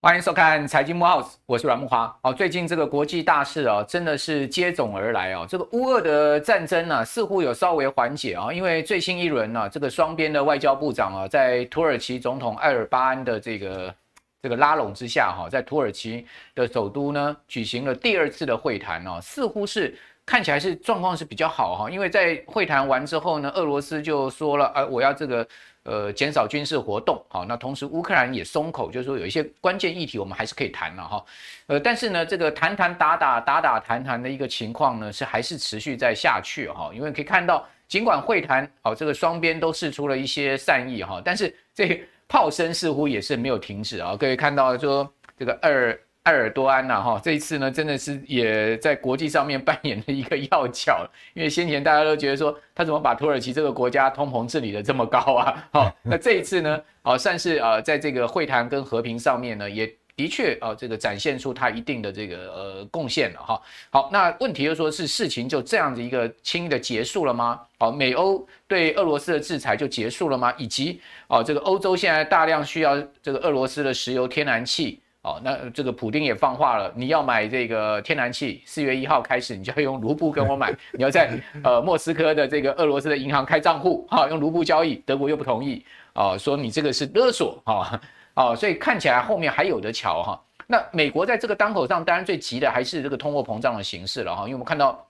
欢迎收看财经慕 House，我是阮木花。哦，最近这个国际大事啊，真的是接踵而来哦。这个乌俄的战争呢、啊，似乎有稍微缓解啊，因为最新一轮呢、啊，这个双边的外交部长啊，在土耳其总统埃尔巴安的这个这个拉拢之下，哈，在土耳其的首都呢，举行了第二次的会谈哦，似乎是看起来是状况是比较好哈，因为在会谈完之后呢，俄罗斯就说了，啊，我要这个。呃，减少军事活动，好，那同时乌克兰也松口，就是说有一些关键议题我们还是可以谈了哈，呃，但是呢，这个谈谈打打打打谈谈的一个情况呢，是还是持续在下去哈，因为可以看到，尽管会谈，好，这个双边都释出了一些善意哈，但是这炮声似乎也是没有停止啊，可以看到说这个二。埃尔多安呐，哈，这一次呢，真的是也在国际上面扮演了一个要角，因为先前大家都觉得说，他怎么把土耳其这个国家通膨治理得这么高啊？好，那这一次呢，啊，算是啊，在这个会谈跟和平上面呢，也的确啊，这个展现出他一定的这个呃贡献了哈。好，那问题就是说，是事情就这样子一个轻易的结束了吗？好，美欧对俄罗斯的制裁就结束了吗？以及啊，这个欧洲现在大量需要这个俄罗斯的石油、天然气。哦，那这个普丁也放话了，你要买这个天然气，四月一号开始，你就要用卢布跟我买，你要在呃莫斯科的这个俄罗斯的银行开账户，哈，用卢布交易，德国又不同意，啊，说你这个是勒索，哈，啊，所以看起来后面还有的瞧，哈。那美国在这个当口上，当然最急的还是这个通货膨胀的形势了，哈，因为我们看到，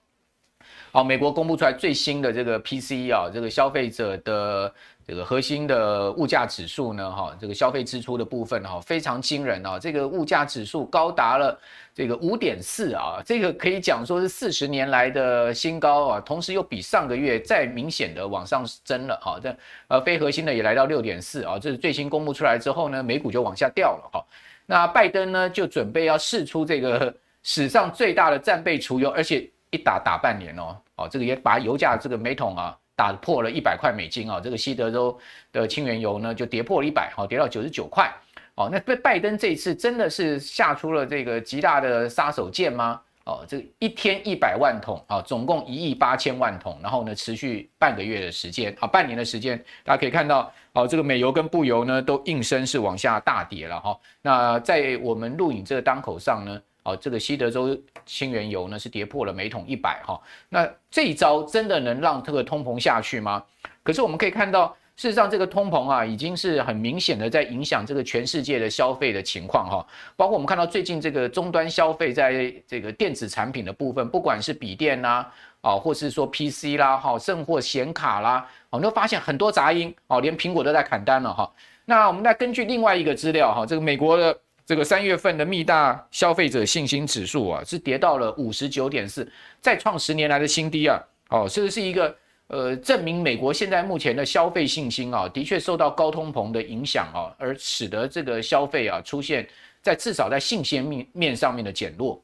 哦，美国公布出来最新的这个 PCE 啊，这个消费者的。这个核心的物价指数呢，哈，这个消费支出的部分哈，非常惊人啊！这个物价指数高达了这个五点四啊，这个可以讲说是四十年来的新高啊，同时又比上个月再明显的往上增了哈。这呃非核心的也来到六点四啊，这是最新公布出来之后呢，美股就往下掉了哈。那拜登呢就准备要试出这个 史上最大的战备储油，而且一打打半年哦，哦，这个也把油价这个每桶啊。打破了一百块美金啊，这个西德州的轻原油呢就跌破了一百，好，跌到九十九块，哦，那拜拜登这一次真的是下出了这个极大的杀手锏吗？哦，这一天一百万桶啊，总共一亿八千万桶，然后呢持续半个月的时间啊，半年的时间，大家可以看到，哦，这个美油跟布油呢都应声是往下大跌了哈。那在我们录影这个当口上呢。哦，这个西德州清原油呢是跌破了每桶一百哈，那这一招真的能让这个通膨下去吗？可是我们可以看到，事实上这个通膨啊，已经是很明显的在影响这个全世界的消费的情况哈。包括我们看到最近这个终端消费，在这个电子产品的部分，不管是笔电啦，啊，或是说 PC 啦，哈，甚或显卡啦，我们都发现很多杂音哦，连苹果都在砍单了哈。那我们再根据另外一个资料哈，这个美国的。这个三月份的密大消费者信心指数啊，是跌到了五十九点四，再创十年来的新低啊！哦，这是一个呃，证明美国现在目前的消费信心啊，的确受到高通膨的影响啊，而使得这个消费啊出现在至少在信心面面上面的减弱。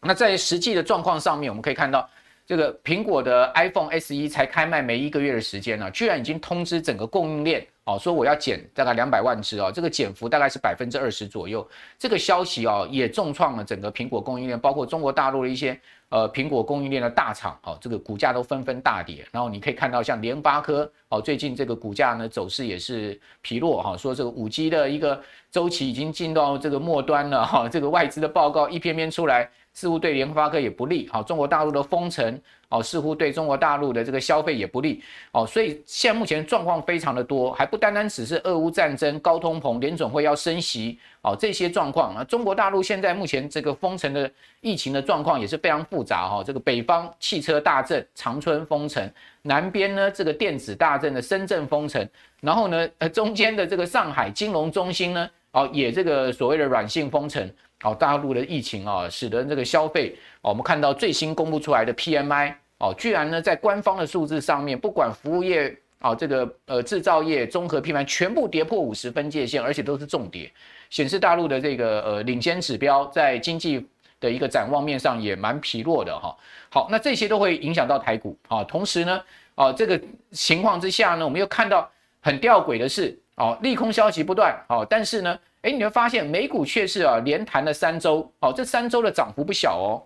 那在实际的状况上面，我们可以看到。这个苹果的 iPhone SE 才开卖没一个月的时间呢、啊，居然已经通知整个供应链哦，说我要减大概两百万只哦，这个减幅大概是百分之二十左右。这个消息哦，也重创了整个苹果供应链，包括中国大陆的一些呃苹果供应链的大厂哦，这个股价都纷纷大跌。然后你可以看到像联发科哦，最近这个股价呢走势也是疲弱哈，说这个五 G 的一个周期已经进到这个末端了哈，这个外资的报告一篇篇出来。似乎对联发科也不利，好，中国大陆的封城，哦，似乎对中国大陆的这个消费也不利，哦，所以现在目前状况非常的多，还不单单只是俄乌战争、高通膨、联总会要升息，哦，这些状况啊，中国大陆现在目前这个封城的疫情的状况也是非常复杂哈，这个北方汽车大镇长春封城，南边呢这个电子大镇的深圳封城，然后呢，呃，中间的这个上海金融中心呢，哦，也这个所谓的软性封城。哦，大陆的疫情啊，使得这个消费，我们看到最新公布出来的 PMI，哦，居然呢在官方的数字上面，不管服务业啊，这个呃制造业综合 PMI 全部跌破五十分界线，而且都是重跌，显示大陆的这个呃领先指标在经济的一个展望面上也蛮疲弱的哈。好，那这些都会影响到台股啊。同时呢，啊这个情况之下呢，我们又看到很吊诡的是，哦，利空消息不断，哦，但是呢。哎，你会发现美股却是啊连弹了三周，哦，这三周的涨幅不小哦。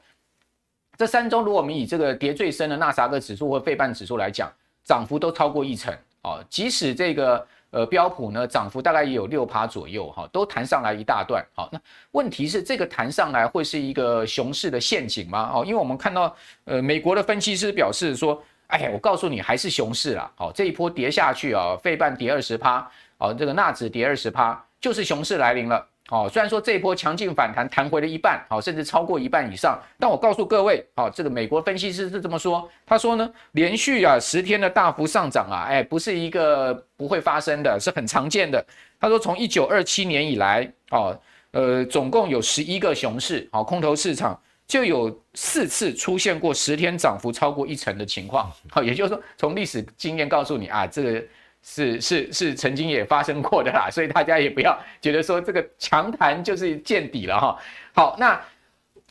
这三周，如果我们以这个跌最深的纳斯达克指数或费半指数来讲，涨幅都超过一成哦。即使这个呃标普呢，涨幅大概也有六趴左右哈，都弹上来一大段。好，那问题是这个弹上来会是一个熊市的陷阱吗？哦，因为我们看到呃美国的分析师表示说，哎呀，我告诉你还是熊市啦。好，这一波跌下去啊，费半跌二十趴，哦，这个纳指跌二十趴，就是熊市来临了。哦，虽然说这一波强劲反弹弹回了一半，好，甚至超过一半以上，但我告诉各位，好，这个美国分析师是这么说，他说呢，连续啊十天的大幅上涨啊，哎，不是一个不会发生的，是很常见的。他说从一九二七年以来，哦，呃，总共有十一个熊市，好，空头市场就有四次出现过十天涨幅超过一成的情况，好，也就是说，从历史经验告诉你啊，这个。是是是，曾经也发生过的啦，所以大家也不要觉得说这个强弹就是见底了哈。好，那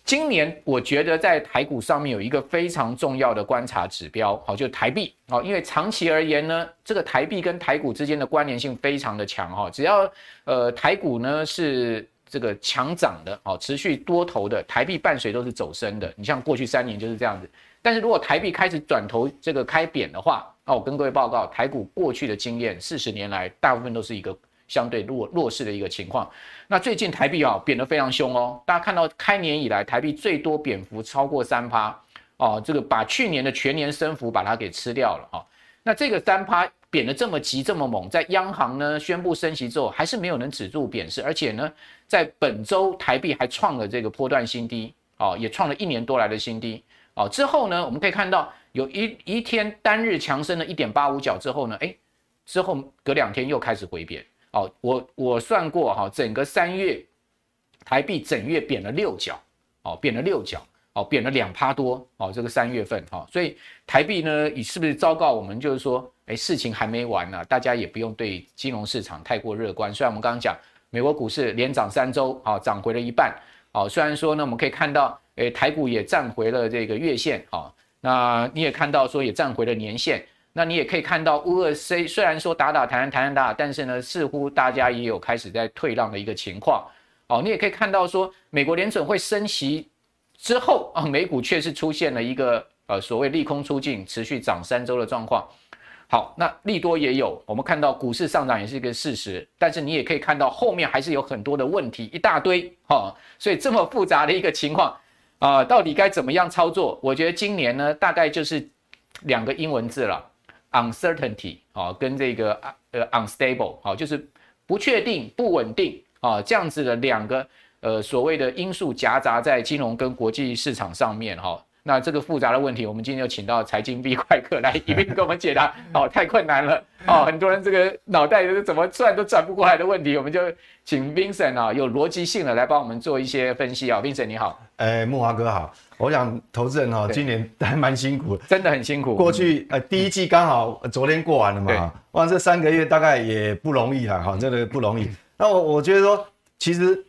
今年我觉得在台股上面有一个非常重要的观察指标，好，就是台币，好，因为长期而言呢，这个台币跟台股之间的关联性非常的强哈，只要呃台股呢是这个强涨的，好，持续多头的，台币伴随都是走升的。你像过去三年就是这样子，但是如果台币开始转头这个开贬的话，那我跟各位报告，台股过去的经验，四十年来大部分都是一个相对弱弱势的一个情况。那最近台币啊贬得非常凶哦，大家看到开年以来台币最多贬幅超过三趴哦，这个把去年的全年升幅把它给吃掉了哈。那这个三趴贬得这么急这么猛，在央行呢宣布升息之后，还是没有能止住贬势，而且呢在本周台币还创了这个波段新低哦，也创了一年多来的新低哦。之后呢，我们可以看到。有一一天单日强升了一点八五角之后呢，哎，之后隔两天又开始回贬。哦，我我算过哈，整个三月台币整月贬了六角，哦，贬了六角，哦，贬了两趴多，哦，这个三月份哈，所以台币呢，你是不是昭告我们就是说，哎，事情还没完呢，大家也不用对金融市场太过乐观。虽然我们刚刚讲美国股市连涨三周，啊，涨回了一半，哦，虽然说呢，我们可以看到，哎，台股也站回了这个月线，啊。那你也看到说也站回了年线，那你也可以看到乌俄虽虽然说打打谈谈谈打，但是呢似乎大家也有开始在退让的一个情况。哦，你也可以看到说美国联准会升息之后啊，美股确实出现了一个呃所谓利空出尽，持续涨三周的状况。好，那利多也有，我们看到股市上涨也是一个事实，但是你也可以看到后面还是有很多的问题一大堆哈，所以这么复杂的一个情况。啊、到底该怎么样操作？我觉得今年呢，大概就是两个英文字了，uncertainty 啊、跟这个呃 unstable 啊、就是不确定、不稳定啊、这样子的两个呃所谓的因素夹杂在金融跟国际市场上面哈。哦那这个复杂的问题，我们今天就请到财经 B 快客来一并给我们解答。哦，太困难了哦，很多人这个脑袋是怎么转都转不过来的问题，我们就请 Vincent 啊，有逻辑性的来帮我们做一些分析啊。Vincent 你好，哎，木华哥好。我想投资人哈，今年还蛮辛苦的，真的很辛苦。过去呃第一季刚好昨天过完了嘛，哇，这三个月大概也不容易了哈，真的不容易。那我我觉得说，其实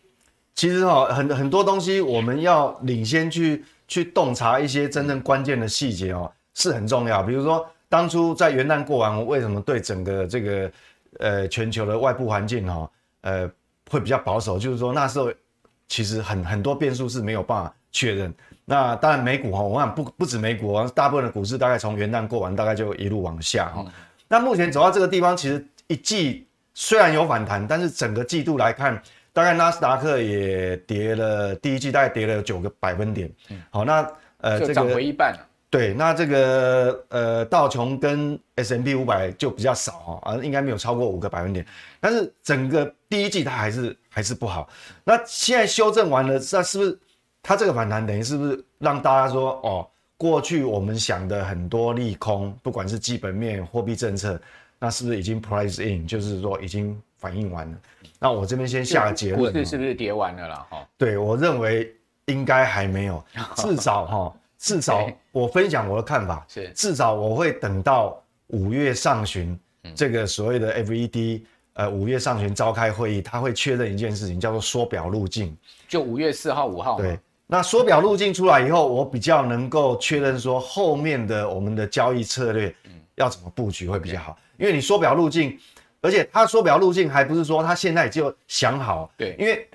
其实哈，很很多东西我们要领先去。去洞察一些真正关键的细节哦，是很重要。比如说，当初在元旦过完，我为什么对整个这个呃全球的外部环境哈呃会比较保守？就是说那时候其实很很多变数是没有办法确认。那当然美股哈，我想不不止美股，大部分的股市大概从元旦过完，大概就一路往下哈。那目前走到这个地方，其实一季虽然有反弹，但是整个季度来看。大概纳斯达克也跌了，第一季大概跌了九个百分点。好，那呃这个涨回一半了。对，那这个呃道琼跟 S M P 五百就比较少哈，啊应该没有超过五个百分点。但是整个第一季它还是还是不好。那现在修正完了，那是不是它这个反弹等于是不是让大家说哦，过去我们想的很多利空，不管是基本面、货币政策，那是不是已经 price in，就是说已经反应完了？那我这边先下个结论，股市是不是跌完了啦？哈，对，我认为应该还没有，至少哈，至少我分享我的看法。是，至少我会等到五月上旬这个所谓的 FED 呃五月上旬召开会议，他会确认一件事情，叫做缩表路径，就五月四号、五号。对，那缩表路径出来以后，我比较能够确认说后面的我们的交易策略要怎么布局会比较好，因为你缩表路径。而且他缩表路径还不是说他现在就想好，对，因为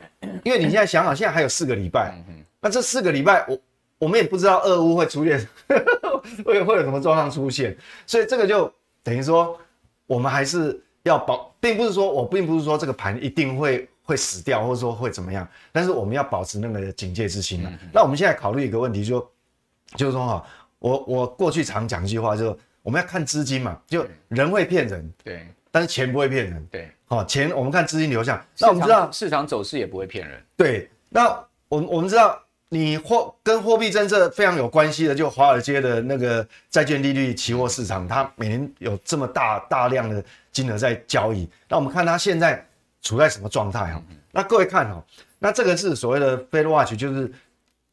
因为你现在想好，现在还有四个礼拜，那这四个礼拜我我们也不知道俄乌会出现 会会有什么状况出现，所以这个就等于说我们还是要保，并不是说我并不是说这个盘一定会会死掉，或者说会怎么样，但是我们要保持那个警戒之心嘛。那我们现在考虑一个问题就，就就是说哈，我我过去常讲一句话，就是我们要看资金嘛，就人会骗人，对，但是钱不会骗人，对，好，钱我们看资金流向，那我们知道市场走势也不会骗人，对，那我们我们知道。你货跟货币政策非常有关系的，就华尔街的那个债券利率期货市场，它每年有这么大大量的金额在交易。那我们看它现在处在什么状态哈？那各位看哈，那这个是所谓的 Fed Watch，就是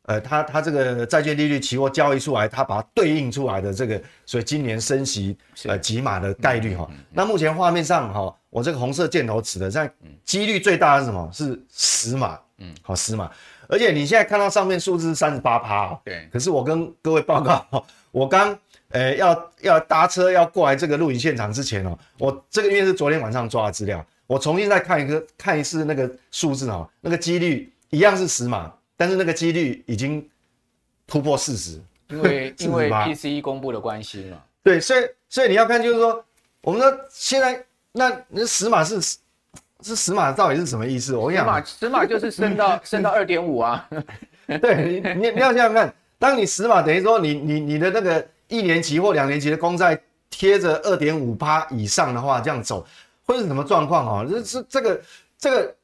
呃，它它这个债券利率期货交易出来，它把它对应出来的这个，所以今年升息呃几码的概率哈。那目前画面上哈，我这个红色箭头指的在几率最大的是什么？是十码，嗯，好十码。而且你现在看到上面数字是三十八趴，对。可是我跟各位报告，我刚呃要要搭车要过来这个录影现场之前哦，我这个因为是昨天晚上抓的资料，我重新再看一个看一次那个数字哦，那个几率一样是十码，但是那个几率已经突破四十，因为 因为 PCE 公布的关系嘛。对，所以所以你要看就是说，我们说现在那那十码是。是十码到底是什么意思？我跟你讲，十码就是升到 升到二点五啊。对，你你你要想想看，当你十码等于说你你你的那个一年期或两年期的公债贴着二点五趴以上的话，这样走会是什么状况啊？这是这个这个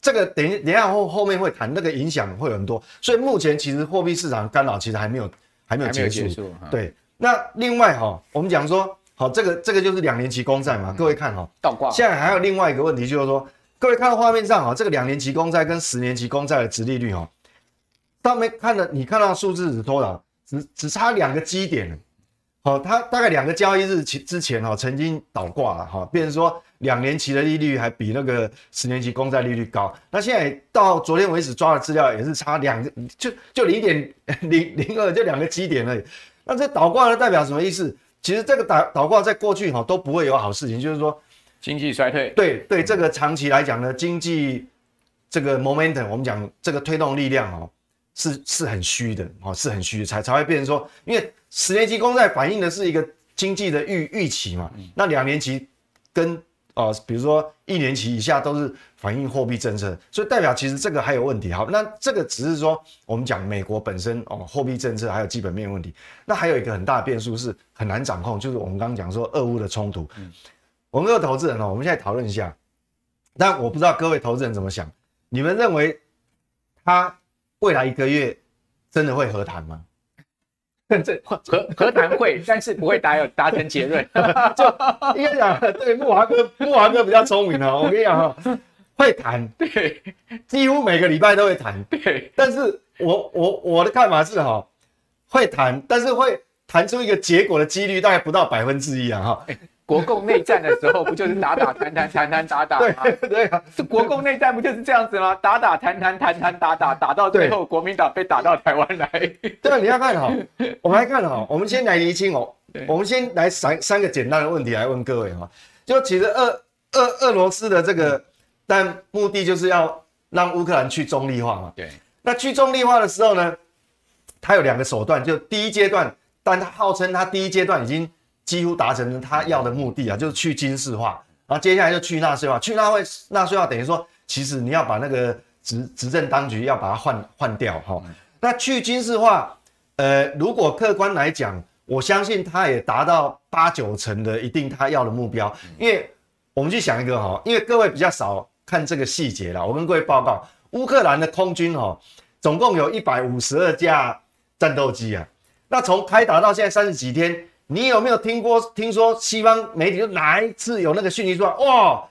这个等一等一下后后面会谈那个影响会很多，所以目前其实货币市场干扰其实还没有还没有结束。结束对，那另外哈，我们讲说。好，这个这个就是两年期公债嘛，各位看哈，倒挂。现在还有另外一个问题，就是说，各位看到画面上哈，这个两年期公债跟十年期公债的殖利率哈，上面看的你看到数字是多少？只只差两个基点。好，它大概两个交易日前之前哈，曾经倒挂了哈，变成说两年期的利率还比那个十年期公债利率高。那现在到昨天为止抓的资料也是差两个，就就零点 零零二，就两个基点而已。那这倒挂呢代表什么意思？其实这个倒倒挂在过去哈都不会有好事情，就是说经济衰退。对对，这个长期来讲呢，经济这个 momentum，我们讲这个推动力量哦，是是很虚的哦，是很虚的，才才会变成说，因为十年期公债反映的是一个经济的预预期嘛，那两年期跟。哦，比如说一年期以下都是反映货币政策，所以代表其实这个还有问题。好，那这个只是说我们讲美国本身哦，货币政策还有基本面问题。那还有一个很大的变数是很难掌控，就是我们刚刚讲说俄乌的冲突。嗯，我们各位投资人哦，我们现在讨论一下。但我不知道各位投资人怎么想，你们认为他未来一个月真的会和谈吗？这和和谈会，但是不会达有达成结论。就应该讲，对木华哥，木华哥比较聪明哦。我跟你讲哈，会谈，对，几乎每个礼拜都会谈，对。但是我我我的看法是哈，会谈，但是会谈出一个结果的几率大概不到百分之一啊哈。国共内战的时候，不就是打打谈谈谈谈打打吗？对对啊，是国共内战不就是这样子吗？打打谈谈谈谈打打打到最后，国民党被打到台湾来。对啊，你要看好，我们来看好，我们先来厘清哦。我们先来三三个简单的问题来问各位哈。就其实俄俄俄罗斯的这个，但目的就是要让乌克兰去中立化嘛。对。那去中立化的时候呢，他有两个手段，就第一阶段，但他号称他第一阶段已经。几乎达成了他要的目的啊，就是去军事化，然后接下来就去纳粹化。去纳粹纳税化等于说，其实你要把那个执执政当局要把它换换掉哈。那去军事化，呃，如果客观来讲，我相信他也达到八九成的一定他要的目标。因为我们去想一个哈，因为各位比较少看这个细节啦，我跟各位报告，乌克兰的空军哈，总共有一百五十二架战斗机啊。那从开打到现在三十几天。你有没有听过？听说西方媒体就哪一次有那个讯息说？哇，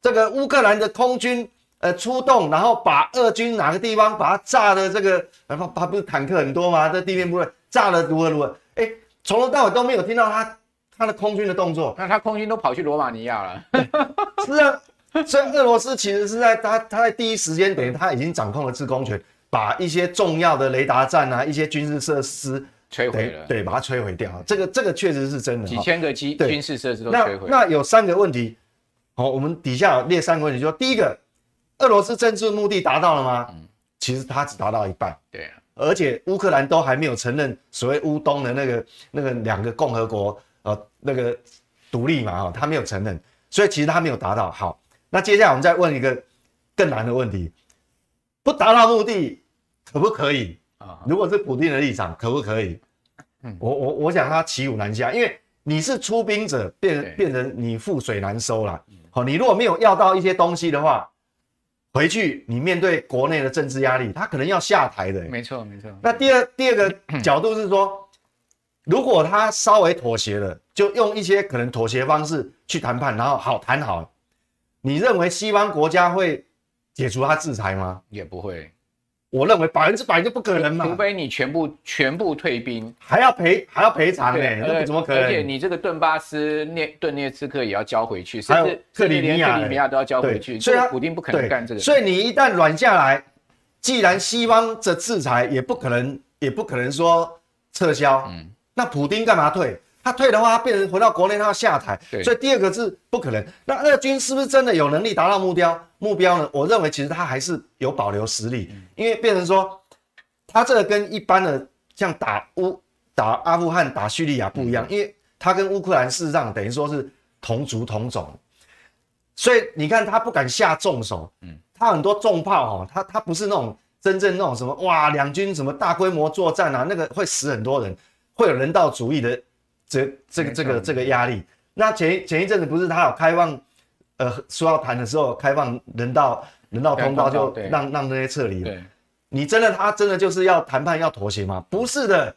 这个乌克兰的空军呃出动，然后把俄军哪个地方把它炸的这个，然后它不是坦克很多吗？这地面部队炸的如何如何？哎，从头到尾都没有听到他他的空军的动作。那他空军都跑去罗马尼亚了。是啊，所以俄罗斯其实是在他他在第一时间等于他已经掌控了制空权，把一些重要的雷达站啊，一些军事设施。摧毁了，对，把它摧毁掉。这个这个确实是真的，几千个机军事设施都摧毁。那那有三个问题，好，我们底下列三个问题，就说第一个，俄罗斯政治目的达到了吗？嗯，其实它只达到一半。对啊，而且乌克兰都还没有承认所谓乌东的那个那个两个共和国呃那个独立嘛哈，他没有承认，所以其实他没有达到。好，那接下来我们再问一个更难的问题：不达到目的可不可以啊？如果是普丁的立场，可不可以？嗯，我我我想他骑虎难下，因为你是出兵者，变变成你覆水难收了。好，你如果没有要到一些东西的话。回去，你面对国内的政治压力，他可能要下台的。没错，没错。那第二第二个 角度是说，如果他稍微妥协了，就用一些可能妥协方式去谈判，然后好谈好。你认为西方国家会解除他制裁吗？也不会。我认为百分之百就不可能嘛，除非你全部全部退兵，还要赔还要赔偿呢，那怎么可能？而且你这个顿巴斯涅顿涅茨克也要交回去，甚至克里米亚、克里米亚都要交回去，所以普丁不可能干这个。所以你一旦软下来，既然西方的制裁也不可能也不可能说撤销，嗯，那普丁干嘛退？他退的话，他变成回到国内，他要下台，所以第二个是不可能。那俄军是不是真的有能力达到目标？目标呢？我认为其实他还是有保留实力，因为变成说，他这个跟一般的像打乌、打阿富汗、打叙利亚不一样，因为他跟乌克兰事实上等于说是同族同种，所以你看他不敢下重手，嗯，他很多重炮哈，他他不是那种真正那种什么哇，两军什么大规模作战啊，那个会死很多人，会有人道主义的。这这个这个这个压力，那前前一阵子不是他有开放，呃，说要谈的时候开放人道人道通道，就让让那些撤离。对，你真的他真的就是要谈判要妥协吗？不是的，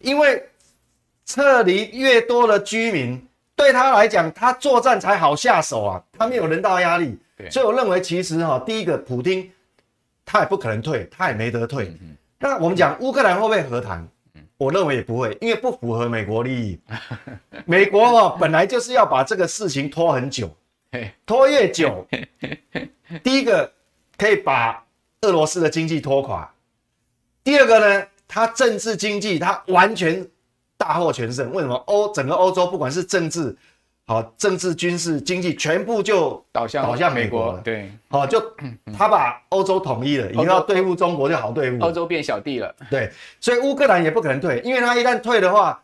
因为撤离越多的居民，对他来讲，他作战才好下手啊，他没有人道压力。所以我认为其实哈，第一个普丁他也不可能退，他也没得退。那我们讲乌克兰会不会和谈？我认为也不会，因为不符合美国利益。美国哦，本来就是要把这个事情拖很久，拖越久，第一个可以把俄罗斯的经济拖垮，第二个呢，它政治经济它完全大获全胜。为什么欧整个欧洲不管是政治？好，政治、军事、经济全部就倒向倒向美国了。对，好，就他把欧洲统一了，以后要对付中国就好对付。欧洲变小弟了。对，所以乌克兰也不可能退，因为他一旦退的话，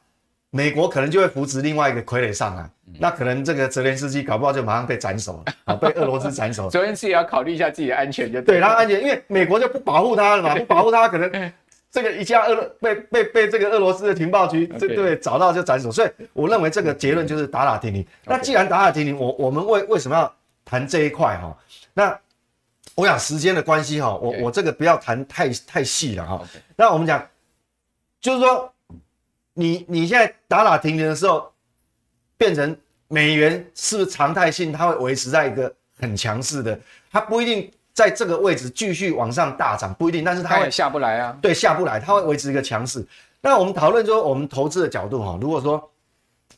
美国可能就会扶植另外一个傀儡上来，那可能这个泽连斯基搞不好就马上被斩首了，啊，被俄罗斯斩首。泽连斯基也要考虑一下自己的安全，就对他安全，因为美国就不保护他了嘛，不保护他可能。这个一下俄被被被这个俄罗斯的情报局这对找到就斩首，所以我认为这个结论就是打打停停。那既然打打停停，我我们为为什么要谈这一块哈？那我想时间的关系哈，我我这个不要谈太太细了哈。那我们讲，就是说你你现在打打停停的时候，变成美元是不是常态性？它会维持在一个很强势的，它不一定。在这个位置继续往上大涨不一定，但是它会也下不来啊。对，下不来，它会维持一个强势。那我们讨论说，我们投资的角度哈，如果说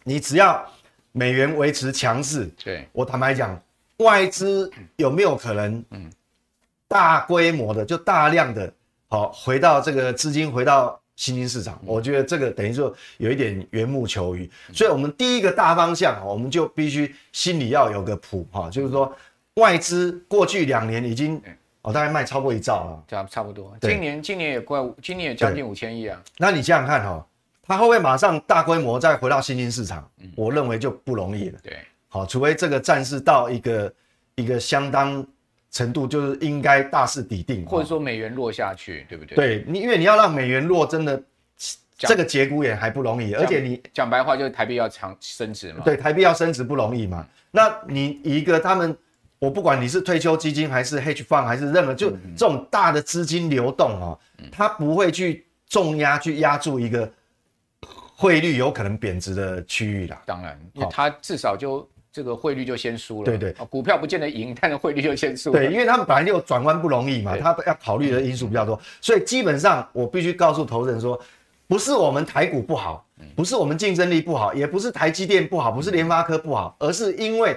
你只要美元维持强势，对，我坦白讲，外资有没有可能，嗯，大规模的就大量的，好回到这个资金回到新兴市场？我觉得这个等于说有一点缘木求鱼。所以，我们第一个大方向，我们就必须心里要有个谱哈，就是说。外资过去两年已经哦，大概卖超过一兆了，差差不多。今年今年也快，今年也将近五千亿啊。那你想想看哈、哦，它会不会马上大规模再回到新兴市场？嗯、我认为就不容易了。对，好，除非这个战事到一个一个相当程度，就是应该大势抵定，或者说美元落下去，对不对？对，你因为你要让美元落，真的这个节骨眼还不容易，而且你讲白话就是台币要强升值嘛。对，台币要升值不容易嘛。那你一个他们。我不管你是退休基金还是 hedge fund 还是任何，就这种大的资金流动哦，它不会去重压去压住一个汇率有可能贬值的区域啦。当然，因为它至少就这个汇率就先输了。对对，股票不见得赢，但是汇率就先输了。对，因为他们本来就转弯不容易嘛，他要考虑的因素比较多，所以基本上我必须告诉投资人说，不是我们台股不好，不是我们竞争力不好，也不是台积电不好，不是联发科不好，而是因为。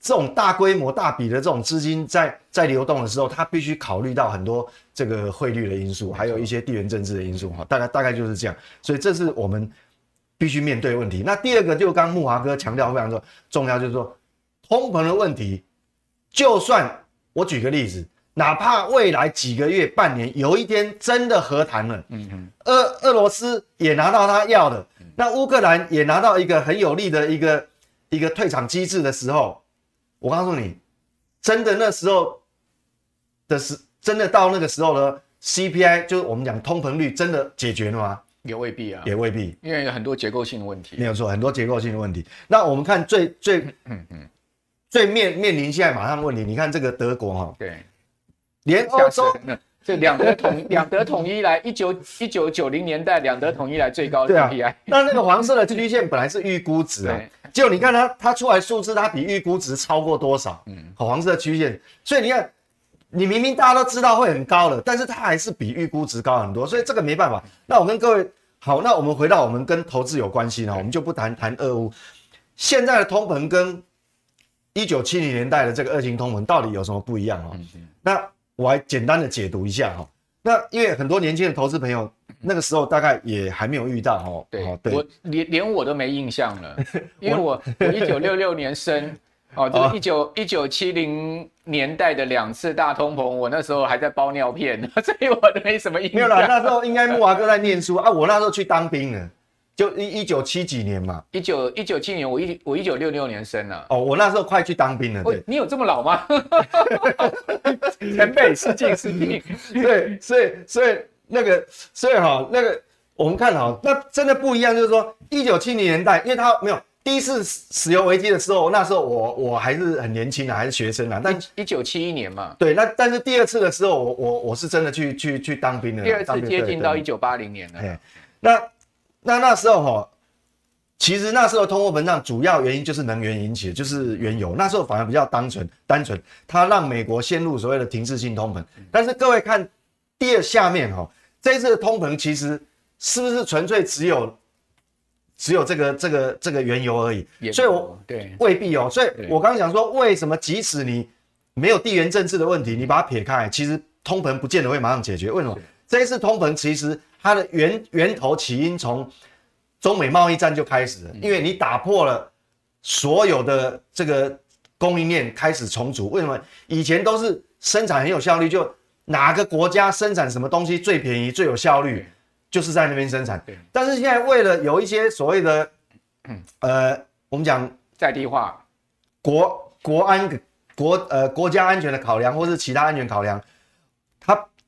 这种大规模、大笔的这种资金在在流动的时候，它必须考虑到很多这个汇率的因素，还有一些地缘政治的因素哈。大概大概就是这样，所以这是我们必须面对的问题。那第二个，就刚刚慕驊哥强调非常重要，就是说通膨的问题。就算我举个例子，哪怕未来几个月、半年，有一天真的和谈了，嗯嗯，俄俄罗斯也拿到他要的，那乌克兰也拿到一个很有利的一个一个退场机制的时候，我告诉你，真的那时候的时，真的到那个时候呢，CPI 就是我们讲通膨率真的解决了吗？也未必啊，也未必，因为有很多结构性的问题。没有错，很多结构性的问题。那我们看最最嗯嗯最面面临现在马上的问题，你看这个德国哈，对。连欧洲这两德统 两德统一来一九一九九零年代两德统一来最高的 CPI，啊、那那个黄色的曲线本来是预估值啊，结果你看它它出来数字，它比预估值超过多少？嗯，黄色曲线，所以你看，你明明大家都知道会很高了，但是它还是比预估值高很多，所以这个没办法。那我跟各位好，那我们回到我们跟投资有关系呢，我们就不谈谈俄乌，现在的通膨跟一九七零年代的这个二型通膨到底有什么不一样啊？那我还简单的解读一下哈，那因为很多年轻的投资朋友那个时候大概也还没有遇到哈，对，对。我连连我都没印象了，因为我我一九六六年生，哦，就是一九一九七零年代的两次大通膨，我那时候还在包尿片，所以我都没什么印象。没有啦，那时候应该木华哥在念书啊，我那时候去当兵了。就一一九七几年嘛，一九一九七年，我一我一九六六年生了。哦，我那时候快去当兵了。对，你有这么老吗？前辈失敬失敬。对，所以所以那个所以哈那个我们看哈，那真的不一样，就是说一九七零年代，因为他没有第一次石油危机的时候，那时候我我还是很年轻啊，还是学生啊。但一九七一年嘛。对，那但是第二次的时候，我我我是真的去去去当兵了。第二次接近到一九八零年了。那。那那时候哈，其实那时候通货膨胀主要原因就是能源引起的，就是原油。那时候反而比较单纯，单纯，它让美国陷入所谓的停滞性通膨。但是各位看第二下面哈，这一次的通膨其实是不是纯粹只有只有这个这个这个原油而已？所以我对未必哦。所以我刚刚讲说，为什么即使你没有地缘政治的问题，你把它撇开，其实通膨不见得会马上解决。为什么？这一次通膨其实。它的源源头起因从中美贸易战就开始了，因为你打破了所有的这个供应链，开始重组。为什么以前都是生产很有效率，就哪个国家生产什么东西最便宜、最有效率，就是在那边生产。但是现在为了有一些所谓的呃，我们讲在地化、国国安、国呃国家安全的考量，或是其他安全考量，它。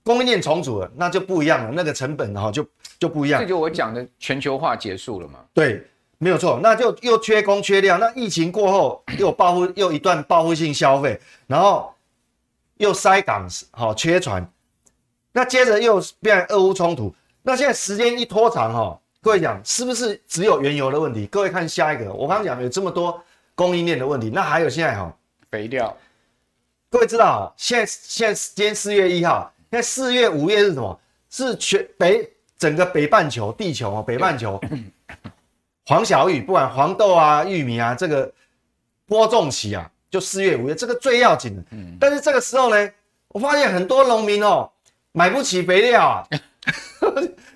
供应链重组了，那就不一样了，那个成本哈就就不一样。这就我讲的全球化结束了嘛？对，没有错，那就又缺工缺料。那疫情过后又报复，又一段报复性消费，然后又塞港，好缺船，那接着又变俄乌冲突。那现在时间一拖长哈，各位讲是不是只有原油的问题？各位看下一个，我刚刚讲有这么多供应链的问题，那还有现在哈肥料，各位知道现在现在今天四月一号。那四月、五月是什么？是全北整个北半球、地球哦，北半球黄小玉，不管黄豆啊、玉米啊，这个播种期啊，就四月、五月，这个最要紧的。嗯。但是这个时候呢，我发现很多农民哦，买不起肥料啊。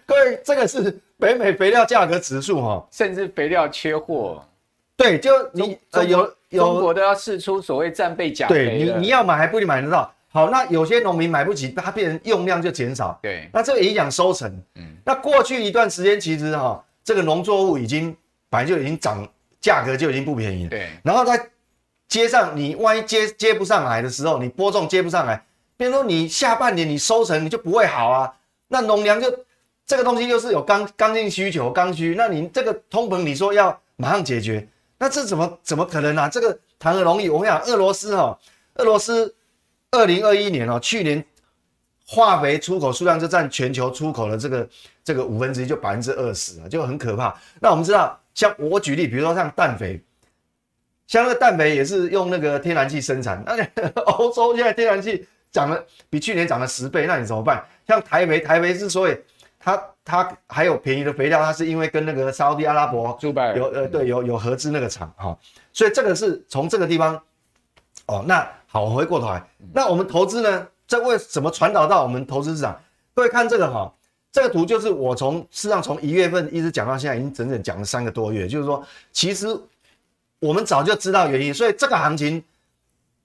各位，这个是北美肥料价格指数哈，甚至肥料缺货。对，就你呃有有中国都要试出所谓战备钾肥。对你，你要买还不一定买得到。好，那有些农民买不起，它变成用量就减少。对，那这个影响收成。嗯，那过去一段时间，其实哈、哦，这个农作物已经本来就已经涨，价格就已经不便宜了。对，然后在接上，你万一接接不上来的时候，你播种接不上来，比如说你下半年你收成你就不会好啊。那农粮就这个东西又是有刚刚性需求刚需，那你这个通膨你说要马上解决，那这怎么怎么可能啊？这个谈何容易？我跟你讲，俄罗斯哈、哦，俄罗斯。二零二一年哦，去年化肥出口数量就占全球出口的这个这个五分之一，就百分之二十啊，就很可怕。那我们知道，像我举例，比如说像氮肥，像那个氮肥也是用那个天然气生产，那 欧洲现在天然气涨了，比去年涨了十倍，那你怎么办？像台肥，台肥之所以它它还有便宜的肥料，它是因为跟那个沙乌地阿拉伯有呃对有有合资那个厂哈，所以这个是从这个地方哦那。好，我回过头来，那我们投资呢？这为什么传导到我们投资市场？各位看这个哈，这个图就是我从事实上从一月份一直讲到现在，已经整整讲了三个多月。就是说，其实我们早就知道原因，所以这个行情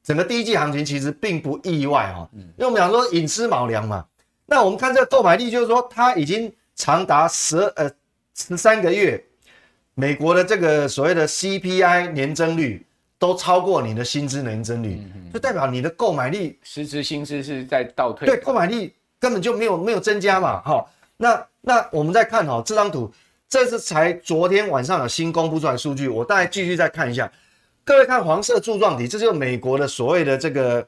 整个第一季行情其实并不意外哦，因为我们讲说隐吃卯粮嘛。那我们看这个购买力，就是说它已经长达十呃十三个月，美国的这个所谓的 CPI 年增率都超过你的薪资年增率，就代表你的购买力实质薪资是在倒退，对，购买力根本就没有没有增加嘛，哈。那那我们再看哈这张图，这是才昨天晚上有新公布出来的数据，我大概继续再看一下。各位看黄色柱状体，这就是美国的所谓的这个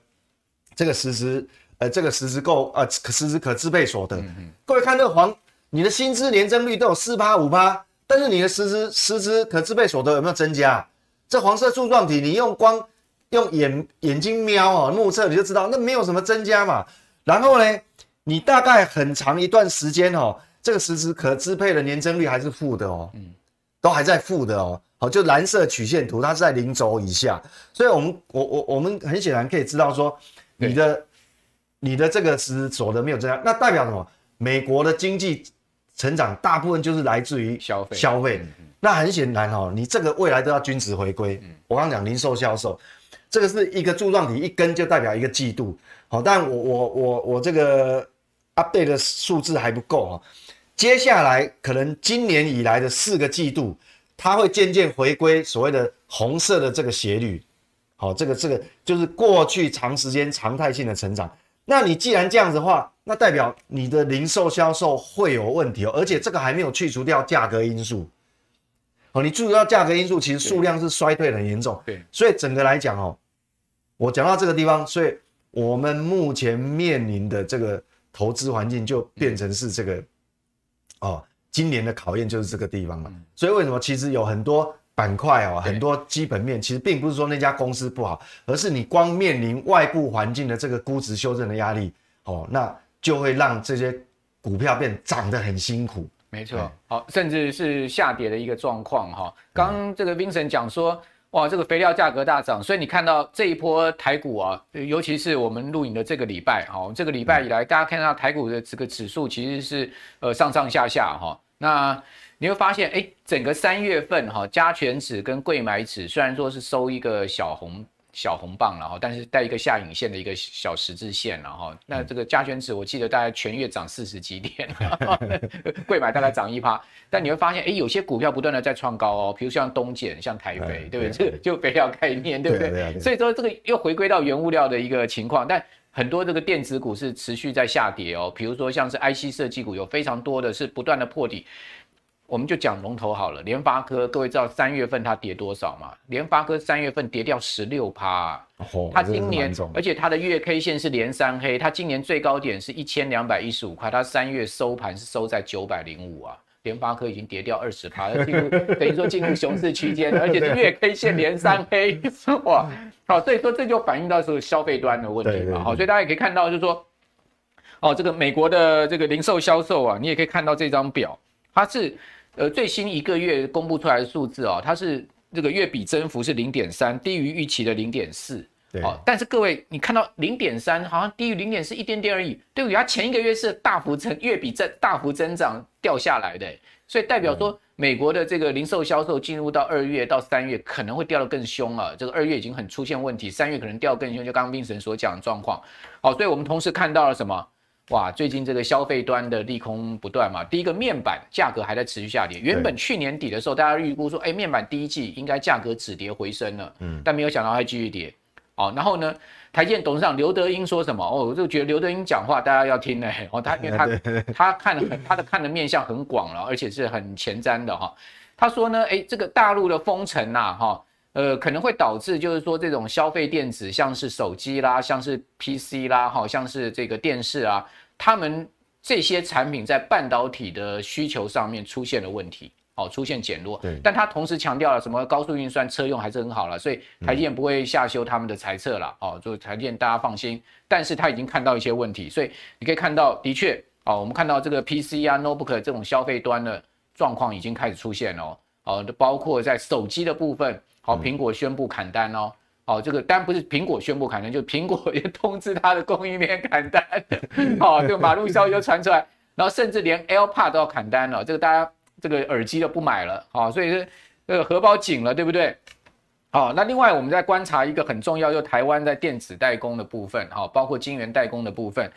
这个实质呃这个实质购呃实质可支配所得。各位看这个黄，你的薪资年增率都有四趴五趴，但是你的实质实质可支配所得有没有增加？这黄色柱状体，你用光用眼眼睛瞄啊、哦、目测你就知道，那没有什么增加嘛。然后呢？你大概很长一段时间哦，这个实时可支配的年增率还是负的哦，嗯，都还在负的哦，好，就蓝色曲线图，它是在零轴以下，所以我们我我我们很显然可以知道说，你的你的这个实质所得没有增加，那代表什么？美国的经济成长大部分就是来自于消费消费，那很显然哦，你这个未来都要均值回归。我刚刚讲零售销售，这个是一个柱状体，一根就代表一个季度，好，但我我我我这个。update 的数字还不够啊，接下来可能今年以来的四个季度，它会渐渐回归所谓的红色的这个斜率，好，这个这个就是过去长时间常态性的成长。那你既然这样子的话，那代表你的零售销售会有问题哦，而且这个还没有去除掉价格因素，哦，你注意到价格因素，其实数量是衰退很严重，对，所以整个来讲哦，我讲到这个地方，所以我们目前面临的这个。投资环境就变成是这个，嗯、哦，今年的考验就是这个地方了。嗯、所以为什么其实有很多板块哦，很多基本面，其实并不是说那家公司不好，而是你光面临外部环境的这个估值修正的压力，哦，那就会让这些股票变涨得很辛苦。没错，好、哦，甚至是下跌的一个状况哈。刚刚这个 Vincent 讲说。哇，这个肥料价格大涨，所以你看到这一波台股啊，尤其是我们录影的这个礼拜，哈，这个礼拜以来，大家看到台股的这个指数其实是呃上上下下哈。那你会发现，哎，整个三月份哈，加权指跟贵买指虽然说是收一个小红。小红棒了哈，但是带一个下影线的一个小十字线了哈。那这个加权指，我记得大概全月涨四十几点，贵买大概涨一趴。但你会发现，哎，有些股票不断的在创高哦，比如像东碱、像台肥，对不对？这个就肥料概念，对不对？所以说这个又回归到原物料的一个情况，但很多这个电子股是持续在下跌哦。比如说像是 IC 设计股，有非常多的是不断的破底。我们就讲龙头好了，联发科，各位知道三月份它跌多少吗？联发科三月份跌掉十六趴，它今年，而且它的月 K 线是连三黑，它今年最高点是一千两百一十五块，它三月收盘是收在九百零五啊，联发科已经跌掉二十趴，进入 等于说进入熊市区间，而且是月 K 线连三黑，哇，好，所以说这就反映到这个消费端的问题嘛，好，所以大家也可以看到，就是说，哦，这个美国的这个零售销售啊，你也可以看到这张表，它是。呃，最新一个月公布出来的数字哦，它是这个月比增幅是零点三，低于预期的零点四。对，哦，但是各位，你看到零点三，好像低于零点四一点点而已，对不对？它前一个月是大幅增，月比增大幅增长掉下来的，所以代表说美国的这个零售销售进入到二月到三月可能会掉得更凶啊。这个二月已经很出现问题，三月可能掉更凶，就刚刚冰神所讲的状况。好，所以我们同时看到了什么？哇，最近这个消费端的利空不断嘛。第一个面板价格还在持续下跌，原本去年底的时候，大家预估说，哎，面板第一季应该价格止跌回升了，嗯，但没有想到还继续跌。哦，然后呢，台积电董事长刘德英说什么？哦，我就觉得刘德英讲话大家要听嘞。哦，他因为他 他看的很，他的看的面向很广了，而且是很前瞻的哈。他说呢，哎，这个大陆的封城呐，哈，呃，可能会导致就是说这种消费电子，像是手机啦，像是 PC 啦，好像是这个电视啊。他们这些产品在半导体的需求上面出现了问题，哦，出现减弱。对，但他同时强调了什么？高速运算车用还是很好了，所以台积电不会下修他们的财测了，哦，就台积电大家放心。但是他已经看到一些问题，所以你可以看到，的确，哦，我们看到这个 PC 啊、notebook 这种消费端的状况已经开始出现了，哦，包括在手机的部分，好，苹果宣布砍单哦。哦，这个单不是苹果宣布砍单，就是苹果 也通知它的供应链砍单。哦，这个马路消息就传出来，然后甚至连 AirPod 都要砍单了，这个大家这个耳机都不买了。好，所以是这个荷包紧了，对不对？好，那另外我们在观察一个很重要，就台湾在电子代工的部分，好，包括晶圆代工的部分，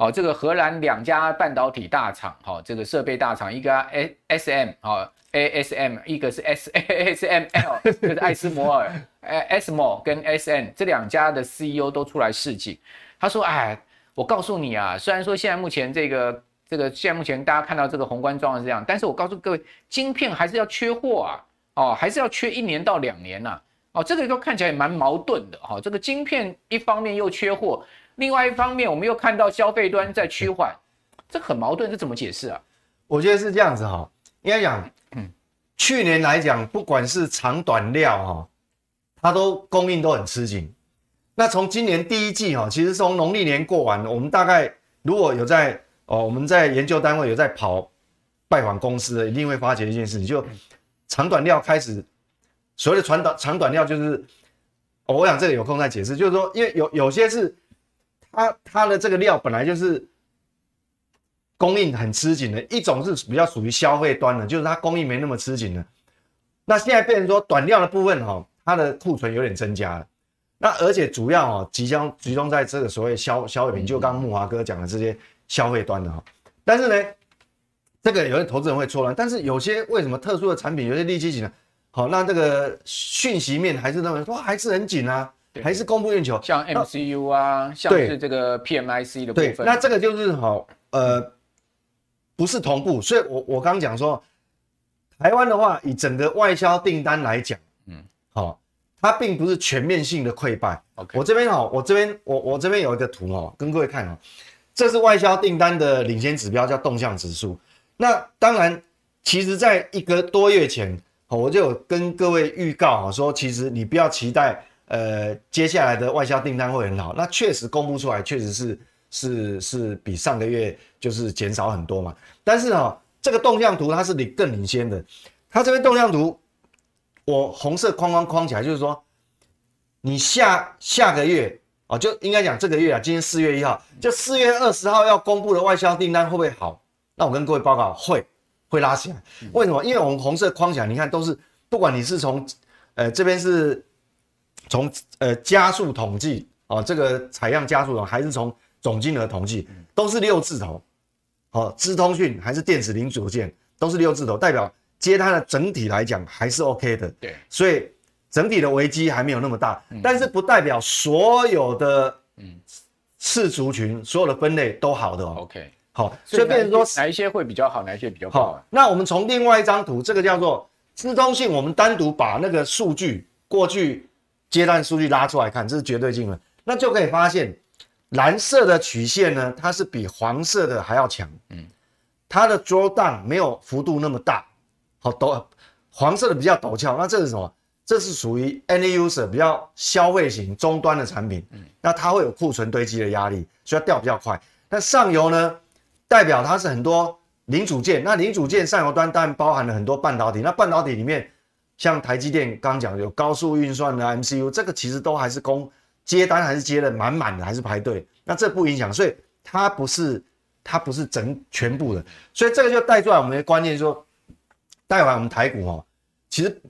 哦，这个荷兰两家半导体大厂，哈，这个设备大厂，一个 A S M 啊 A S M，一个是 S S M L，就是艾斯摩尔，呃 ASML 跟 S N 这两家的 C E O 都出来示警，他说，哎，我告诉你啊，虽然说现在目前这个这个现在目前大家看到这个宏观状况是这样，但是我告诉各位，晶片还是要缺货啊，哦，还是要缺一年到两年呐、啊。哦，这个都看起来也蛮矛盾的哈、哦。这个晶片一方面又缺货，另外一方面我们又看到消费端在趋缓，这很矛盾，这怎么解释啊？我觉得是这样子哈，应该讲，嗯，去年来讲，不管是长短料哈，它都供应都很吃紧。那从今年第一季哈，其实从农历年过完，我们大概如果有在哦，我们在研究单位有在跑拜访公司的，一定会发觉一件事情，就长短料开始。所谓的长短长短料就是，我想这里有空再解释，就是说，因为有有些是它它的这个料本来就是供应很吃紧的，一种是比较属于消费端的，就是它供应没那么吃紧的。那现在变成说短料的部分哈，它的库存有点增加了。那而且主要哦，即将集中在这个所谓消消费品，就刚木华哥讲的这些消费端的哈。但是呢，这个有些投资人会错乱，但是有些为什么特殊的产品有些利基型呢？好，那这个讯息面还是认为说还是很紧啊，还是供不应求。像 MCU 啊，像是这个 PMIC 的部分。对，那这个就是好，呃，不是同步。所以我我刚讲说，台湾的话，以整个外销订单来讲，嗯，好，它并不是全面性的溃败。OK，我这边好，我这边我我这边有一个图哦，跟各位看哦，这是外销订单的领先指标，叫动向指数。那当然，其实在一个多月前。我就有跟各位预告啊，说其实你不要期待，呃，接下来的外销订单会很好。那确实公布出来，确实是是是比上个月就是减少很多嘛。但是啊，这个动向图它是领更领先的。它这边动向图，我红色框框框起来，就是说，你下下个月啊，就应该讲这个月啊，今天四月一号，就四月二十号要公布的外销订单会不会好？那我跟各位报告会。会拉起来，为什么？因为我们红色框起来，你看都是，不管你是从，呃，这边是从呃加速统计哦，这个采样加速统，还是从总金额统计，都是六字头，哦，资通讯还是电子零组件，都是六字头，代表接它的整体来讲还是 OK 的。对，所以整体的危机还没有那么大，但是不代表所有的嗯次族群、所有的分类都好的哦。OK。好，所以变成说哪一些会比较好，哪一些比较不好？那我们从另外一张图，这个叫做资通讯，我们单独把那个数据过去阶段数据拉出来看，这是绝对性的，那就可以发现蓝色的曲线呢，它是比黄色的还要强，嗯，它的 drawdown 没有幅度那么大，好陡，黄色的比较陡峭，那这是什么？这是属于 end user 比较消费型终端的产品，嗯，那它会有库存堆积的压力，所以它掉比较快。那上游呢？代表它是很多零组件，那零组件上游端当然包含了很多半导体。那半导体里面，像台积电刚讲有高速运算的 MCU，这个其实都还是供接单，还是接的满满的，还是排队。那这不影响，所以它不是它不是整全部的。所以这个就带出来我们的观念说，带完我们台股哦，其实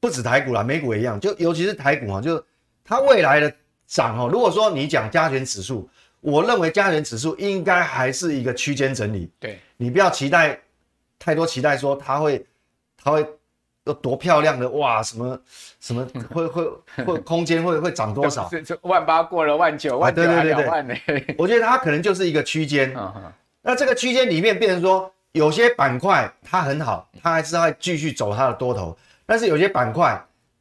不止台股啦，美股也一样，就尤其是台股啊，就它未来的涨哦。如果说你讲加权指数。我认为加权指数应该还是一个区间整理，对，你不要期待太多，期待说它会它会有多漂亮的哇，什么什么会会会 空间会会涨多少？万八过了万九，万九还两万呢？我觉得它可能就是一个区间。那这个区间里面变成说，有些板块它很好，它还是会继续走它的多头，但是有些板块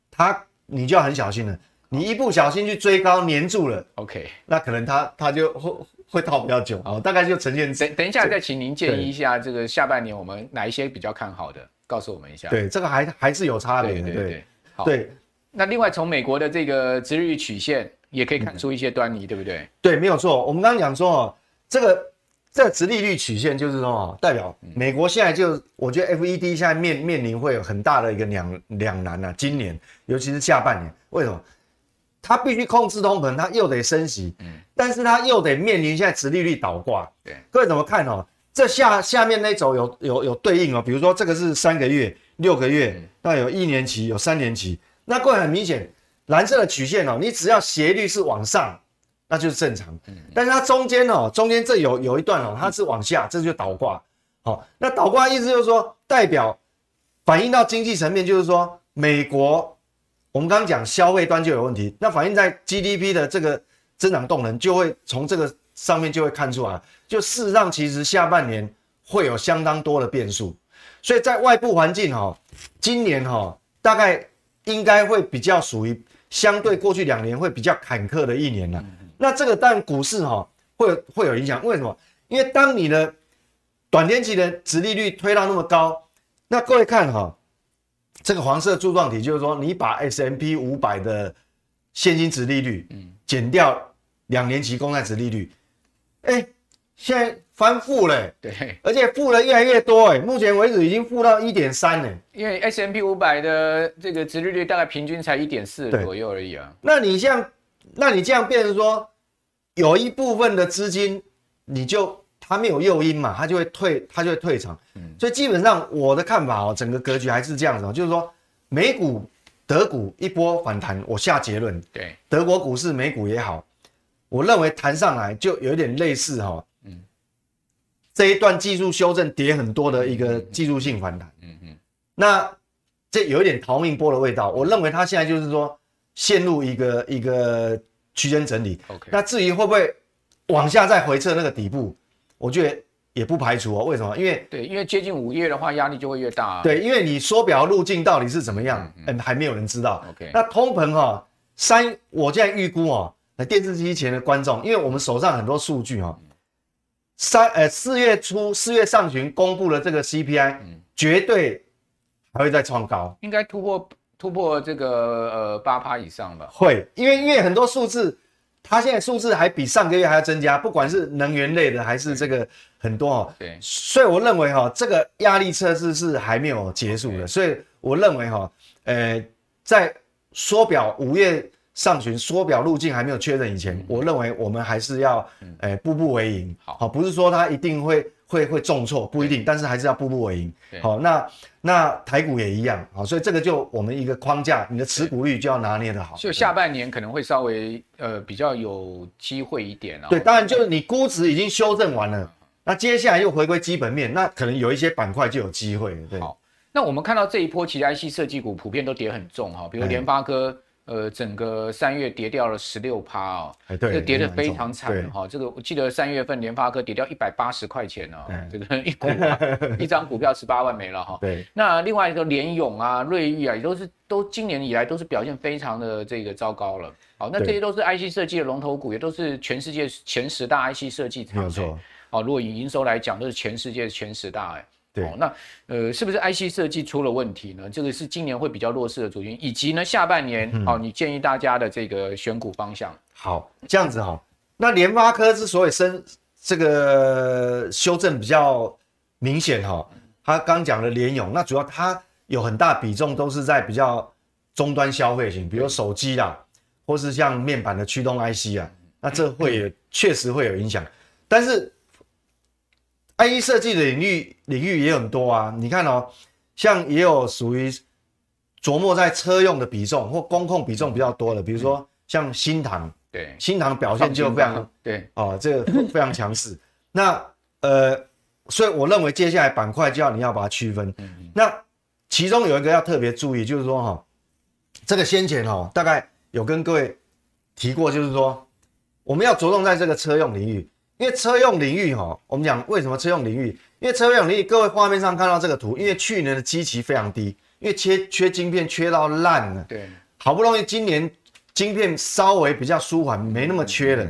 它你就要很小心了。你一不小心去追高粘住了，OK，那可能它它就会会套比较久，哦，大概就呈现。等等一下再请您建议一下，这个下半年我们哪一些比较看好的，告诉我们一下。对，这个还还是有差别的，对对对。好，对。那另外从美国的这个殖利率曲线也可以看出一些端倪，对不对？对，没有错。我们刚刚讲说哦，这个这个殖利率曲线就是说哦，代表美国现在就我觉得 FED 现在面面临会有很大的一个两两难啊，今年尤其是下半年，为什么？它必须控制通膨，它又得升息，嗯，但是它又得面临现在殖利率倒挂，对，各位怎么看哦？这下下面那轴有有有对应哦，比如说这个是三个月、六个月，那有一年期、有三年期，那各位很明显，蓝色的曲线哦，你只要斜率是往上，那就是正常。但是它中间哦，中间这有有一段哦，它是往下，这就倒挂。好，那倒挂意思就是说，代表反映到经济层面，就是说美国，我们刚刚讲消费端就有问题，那反映在 GDP 的这个增长动能，就会从这个上面就会看出来。就事实上，其实下半年会有相当多的变数，所以在外部环境哈，今年哈大概应该会比较属于相对过去两年会比较坎坷的一年了。那这个但股市哈会会有影响，为什么？因为当你的短天期的殖利率推到那么高，那各位看哈，这个黄色柱状体就是说，你把 S M P 五百的现金值利率减掉两年期公债值利率，哎。现在翻负了，对，而且负的越来越多，哎，目前为止已经负到一点三了。因为 S M P 五百的这个殖利率大概平均才一点四左右而已啊。那你像，那你这样变成说，有一部分的资金，你就它没有诱因嘛，它就会退，它就会退场。嗯，所以基本上我的看法哦，整个格局还是这样子哦，就是说美股、德股一波反弹，我下结论，对，德国股市、美股也好，我认为弹上来就有点类似哈。嗯这一段技术修正跌很多的一个技术性反弹，嗯嗯，那这有一点逃命波的味道。我认为它现在就是说陷入一个一个区间整理。OK，那至于会不会往下再回测那个底部，我觉得也不排除哦。为什么？因为对，因为接近五月的话，压力就会越大啊。对，因为你缩表路径到底是怎么样，嗯，嗯，还没有人知道。OK，那通膨哈三，我现在预估哦，那电视机前的观众，因为我们手上很多数据哈。三呃四月初四月上旬公布了这个 CPI，嗯，绝对还会再创高，应该突破突破这个呃八趴以上吧？会，因为因为很多数字，它现在数字还比上个月还要增加，不管是能源类的还是这个很多哦。对，所以我认为哈，这个压力测试是还没有结束的，所以我认为哈，呃，在缩表五月。上旬缩表路径还没有确认以前，嗯，我认为我们还是要，嗯欸、步步为营。好，不是说它一定会会会重挫，不一定，但是还是要步步为营。好，那那台股也一样。好，所以这个就我们一个框架，你的持股率就要拿捏的好。就下半年可能会稍微呃比较有机会一点啊。对，当然就是你估值已经修正完了，那接下来又回归基本面，那可能有一些板块就有机会。对，好，那我们看到这一波其实 IC 设计股普遍都跌很重哈，比如联发科。呃，整个三月跌掉了十六趴哦，这个跌得非常惨哈。这个我记得三月份联发科跌掉一百八十块钱哦，这个一股 一张股票十八万没了哈。对，那另外一个联咏啊、瑞昱啊，也都是都今年以来都是表现非常的这个糟糕了。好，那这些都是 IC 设计的龙头股，也都是全世界前十大 IC 设计厂。没错。好，如果以营收来讲，都是全世界前十大哎。对，哦，那呃，是不是 IC 设计出了问题呢？这个是今年会比较弱势的主因，以及呢，下半年，哦，你建议大家的这个选股方向。好，这样子哈，那联发科之所以升这个修正比较明显哈，他刚讲的联咏，那主要它有很大比重都是在比较终端消费型，比如手机啦，或是像面板的驱动 IC 啊，那这会也确实会有影响，但是。IC 设计的领域领域也很多啊，你看哦，像也有属于琢磨在车用的比重或工控比重比较多的，比如说像新唐，对，新唐表现就非常对哦，这个非常强势。那呃，所以我认为接下来板块就要你要把它区分。那其中有一个要特别注意，就是说哈，这个先前哈大概有跟各位提过，就是说我们要着重在这个车用领域。因为车用领域哈，我们讲为什么车用领域？因为车用领域，各位画面上看到这个图，因为去年的基期非常低，因为缺缺晶片缺到烂了。对，好不容易今年晶片稍微比较舒缓，没那么缺了，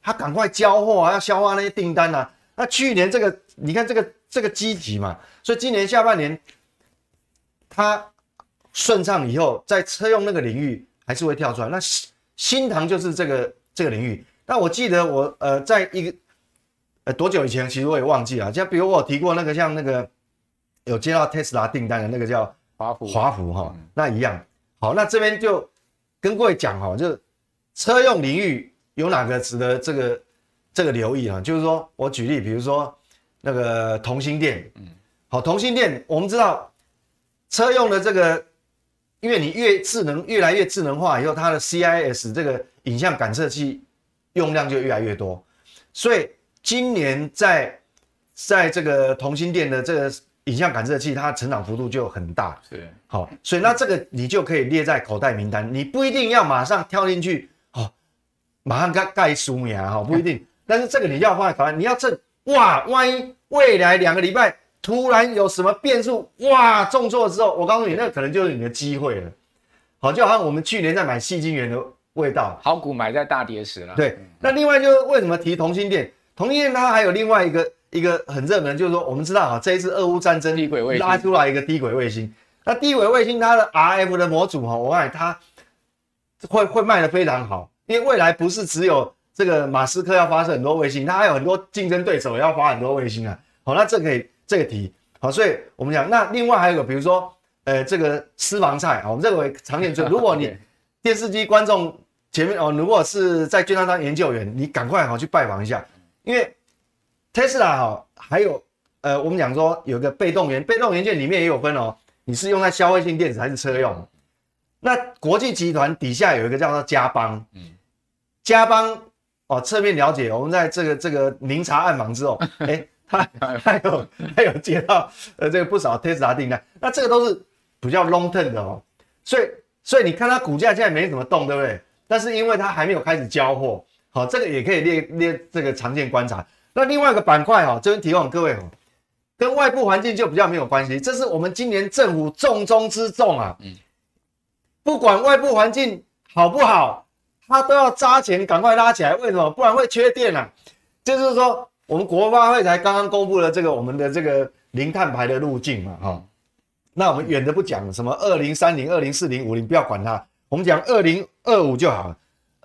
他赶快交货啊，要消化那些订单啊。那去年这个，你看这个这个基期嘛，所以今年下半年它顺畅以后，在车用那个领域还是会跳出来。那新新塘就是这个这个领域。那我记得我呃，在一个。多久以前？其实我也忘记了。像比如我有提过那个，像那个有接到特斯拉订单的那个叫华孚，华孚哈，那一样。好，那这边就跟各位讲哈，就是车用领域有哪个值得这个这个留意啊？就是说我举例，比如说那个同心电，嗯，好，同心电，我们知道车用的这个因为你越智能，越来越智能化以后，它的 CIS 这个影像感测器用量就越来越多，所以今年在在这个同心店的这个影像感测器，它成长幅度就很大。对，好，所以那这个你就可以列在口袋名单，你不一定要马上跳进去，哦，马上盖盖书名哈，不一定。但是这个你要放在口袋，你要趁哇，万一未来两个礼拜。突然有什么变数哇，重挫之后，我告诉你，那可能就是你的机会了。好，就好像我们去年在买细晶元的味道，好股买在大跌时了。对，那另外就是为什么提同心电？同心电它还有另外一个一个很热门，就是说我们知道啊，这一次俄乌战争低轨卫星。拉出来一个低轨卫星，那低轨卫星它的 RF 的模组哈，我看它会会卖的非常好，因为未来不是只有这个马斯克要发射很多卫星，它还有很多竞争对手也要发很多卫星啊。好，那这可以。这个题好，所以我们讲，那另外还有个，比如说，呃，这个私房菜啊，我们认为常见最 如果你电视机观众前面哦，如果是在券商当研究员，你赶快好去拜访一下，因为 Tesla 哈，还有呃，我们讲说有个被动元被动元件里面也有分哦，你是用在消费性电子还是车用？那国际集团底下有一个叫做嘉邦，嗯，嘉邦哦，侧面了解，我们在这个这个明察暗访之后，哎。他还有还有接到呃这个不少 Tesla 订单，那这个都是比较 long term 的哦，所以所以你看它股价现在没怎么动，对不对？但是因为它还没有开始交货，好，这个也可以列列这个常见观察。那另外一个板块哈，这边提供各位哦，跟外部环境就比较没有关系，这是我们今年政府重中之重啊，嗯，不管外部环境好不好，它都要扎钱赶快拉起来，为什么？不然会缺电啊，就是说。我们国发会才刚刚公布了这个我们的这个零碳排的路径嘛，哈，那我们远的不讲，什么二零三零、二零四零、五零，不要管它，我们讲二零二五就好了。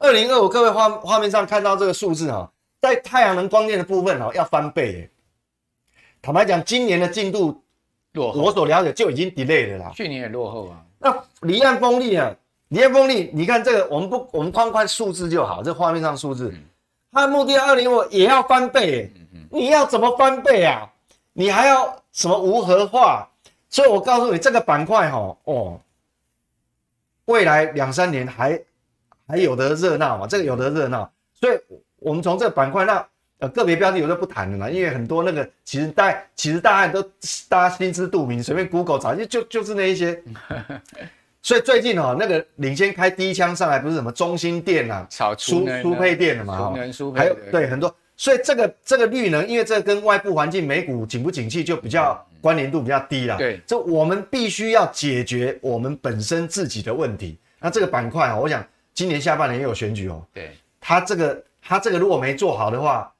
二零二五，各位画画面上看到这个数字哈，在太阳能光电的部分哈，要翻倍。坦白讲，今年的进度，我所了解就已经 delay 了啦。去年也落后啊。那离岸风力啊，离岸风力，你看这个，我们不，我们框框数字就好，这画面上数字。嗯它的目的二零五也要翻倍，你要怎么翻倍啊？你还要什么无核化？所以我告诉你，这个板块哈哦，未来两三年还还有的热闹嘛？这个有的热闹，所以我们从这个板块那呃个别标的有的不谈了嘛，因为很多那个其实大其实大家都大家心知肚明，随便 Google 找就就就是那一些。所以最近哦，那个领先开第一枪上来不是什么中兴电啊，炒输输配电的嘛，哈，还有对很多，所以这个这个绿能，因为这个跟外部环境美股景不景气就比较关联度比较低啦。对，这我们必须要解决我们本身自己的问题。那这个板块啊，我想今年下半年也有选举哦，对，他这个他这个如果没做好的话，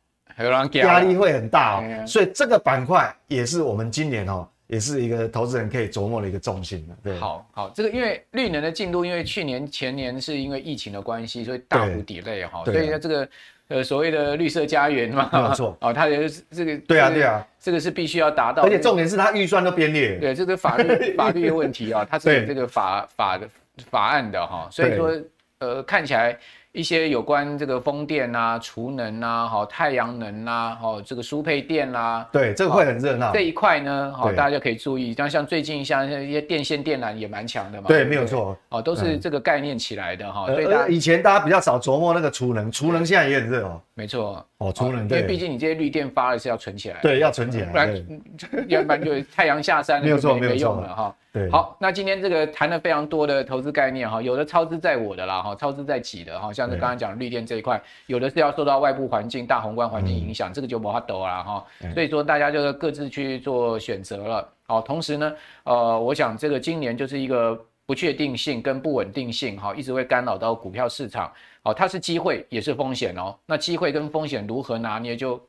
压力会很大哦。所以这个板块也是我们今年哦。也是一个投资人可以琢磨的一个重心的，对。好好，这个因为绿能的进度，因为去年前年是因为疫情的关系，所以大幅 delay 哈，所以呢这个呃所谓的绿色家园嘛，没错，哦，它也是这个，对啊对啊，这个是必须要达到，而且重点是它预算都编列，对，这个法律 法律的问题啊，它是有这个法法的法案的哈，所以说呃看起来。一些有关这个风电啊、储能啊、好太阳能啊、好这个输配电啦、啊，对，这个会很热闹。这一块呢，好大家可以注意，像像最近像一些电线电缆也蛮强的嘛。对，没有错，哦，都是这个概念起来的哈。所以大家以前大家比较少琢磨那个储能，储能现在也很热哦。没错，哦，储能，因为毕竟你这些绿电发的是要存起来，对，要存起来，不然 要不然就太阳下山，没有错，没有用了哈。对，好，那今天这个谈了非常多的投资概念哈，有的超支在我的啦哈，超支在己的哈，像是刚刚讲绿电这一块，有的是要受到外部环境、大宏观环境影响，嗯、这个就没法抖了哈。所以说大家就是各自去做选择了。好，同时呢，呃，我想这个今年就是一个不确定性跟不稳定性哈，一直会干扰到股票市场。好，它是机会也是风险哦。那机会跟风险如何拿捏，就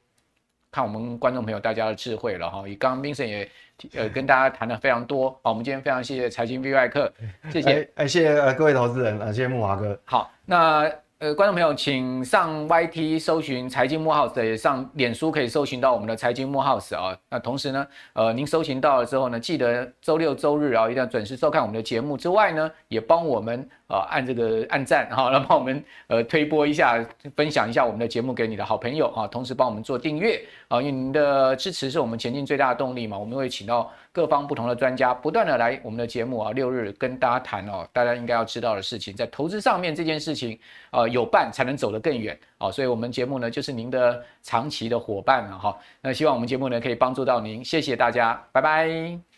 看我们观众朋友大家的智慧了哈。以刚刚 Vincent 也。呃，跟大家谈的非常多，好，我们今天非常谢谢财经 V 外客，谢谢，哎，哎谢谢呃各位投资人，呃，谢谢木华哥。好，那呃观众朋友，请上 YT 搜寻财经木 House，也上脸书可以搜寻到我们的财经木 House 啊。那同时呢，呃，您搜寻到了之后呢，记得周六周日啊，一定要准时收看我们的节目之外呢，也帮我们呃按这个按赞哈，然后帮我们呃推播一下，分享一下我们的节目给你的好朋友啊，同时帮我们做订阅啊，因为您的支持是我们前进最大的动力嘛。我们会请到各方不同的专家，不断的来我们的节目啊，六日跟大家谈哦，大家应该要知道的事情，在投资上面这件事情啊，有伴才能走得更远啊，所以我们节目呢就是您的长期的伙伴了哈。那希望我们节目呢可以帮助到您，谢谢大家，拜拜。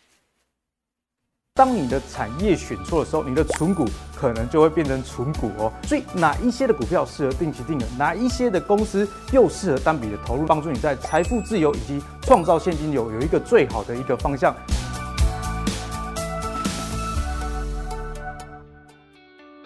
当你的产业选错的时候，你的存股可能就会变成存股哦。所以哪一些的股票适合定期定额，哪一些的公司又适合单笔的投入，帮助你在财富自由以及创造现金流有一个最好的一个方向。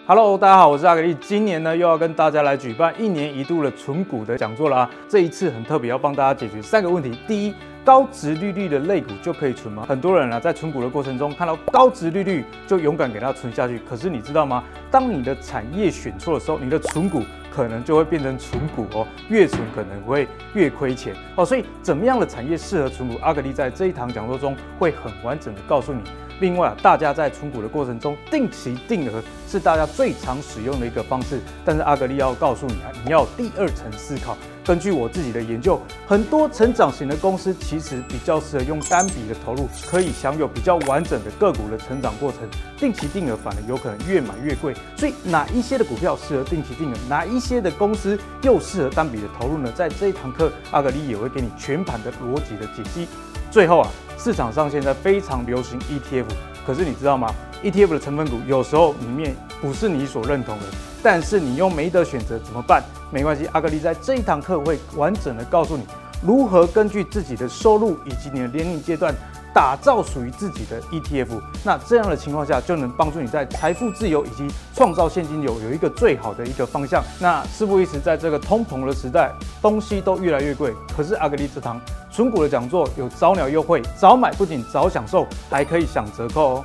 Hello，大家好，我是阿格力，今年呢又要跟大家来举办一年一度的存股的讲座了啊。这一次很特别，要帮大家解决三个问题。第一，高值利率的类股就可以存吗？很多人啊，在存股的过程中看到高值利率就勇敢给它存下去。可是你知道吗？当你的产业选错的时候，你的存股可能就会变成存股哦，越存可能会越亏钱哦。所以怎么样的产业适合存股？阿格力在这一堂讲座中会很完整的告诉你。另外啊，大家在存股的过程中，定期定额是大家最常使用的一个方式。但是阿格力要告诉你啊，你要第二层思考。根据我自己的研究，很多成长型的公司其实比较适合用单笔的投入，可以享有比较完整的个股的成长过程。定期定额反而有可能越买越贵。所以哪一些的股票适合定期定额，哪一些的公司又适合单笔的投入呢？在这一堂课，阿格力也会给你全盘的逻辑的解析。最后啊，市场上现在非常流行 ETF，可是你知道吗？ETF 的成分股有时候里面不是你所认同的。但是你又没得选择怎么办？没关系，阿格力在这一堂课会完整的告诉你如何根据自己的收入以及你的年龄阶段打造属于自己的 ETF。那这样的情况下就能帮助你在财富自由以及创造现金流有一个最好的一个方向。那事不宜迟，在这个通膨的时代，东西都越来越贵，可是阿格力这堂存股的讲座有早鸟优惠，早买不仅早享受，还可以享折扣哦。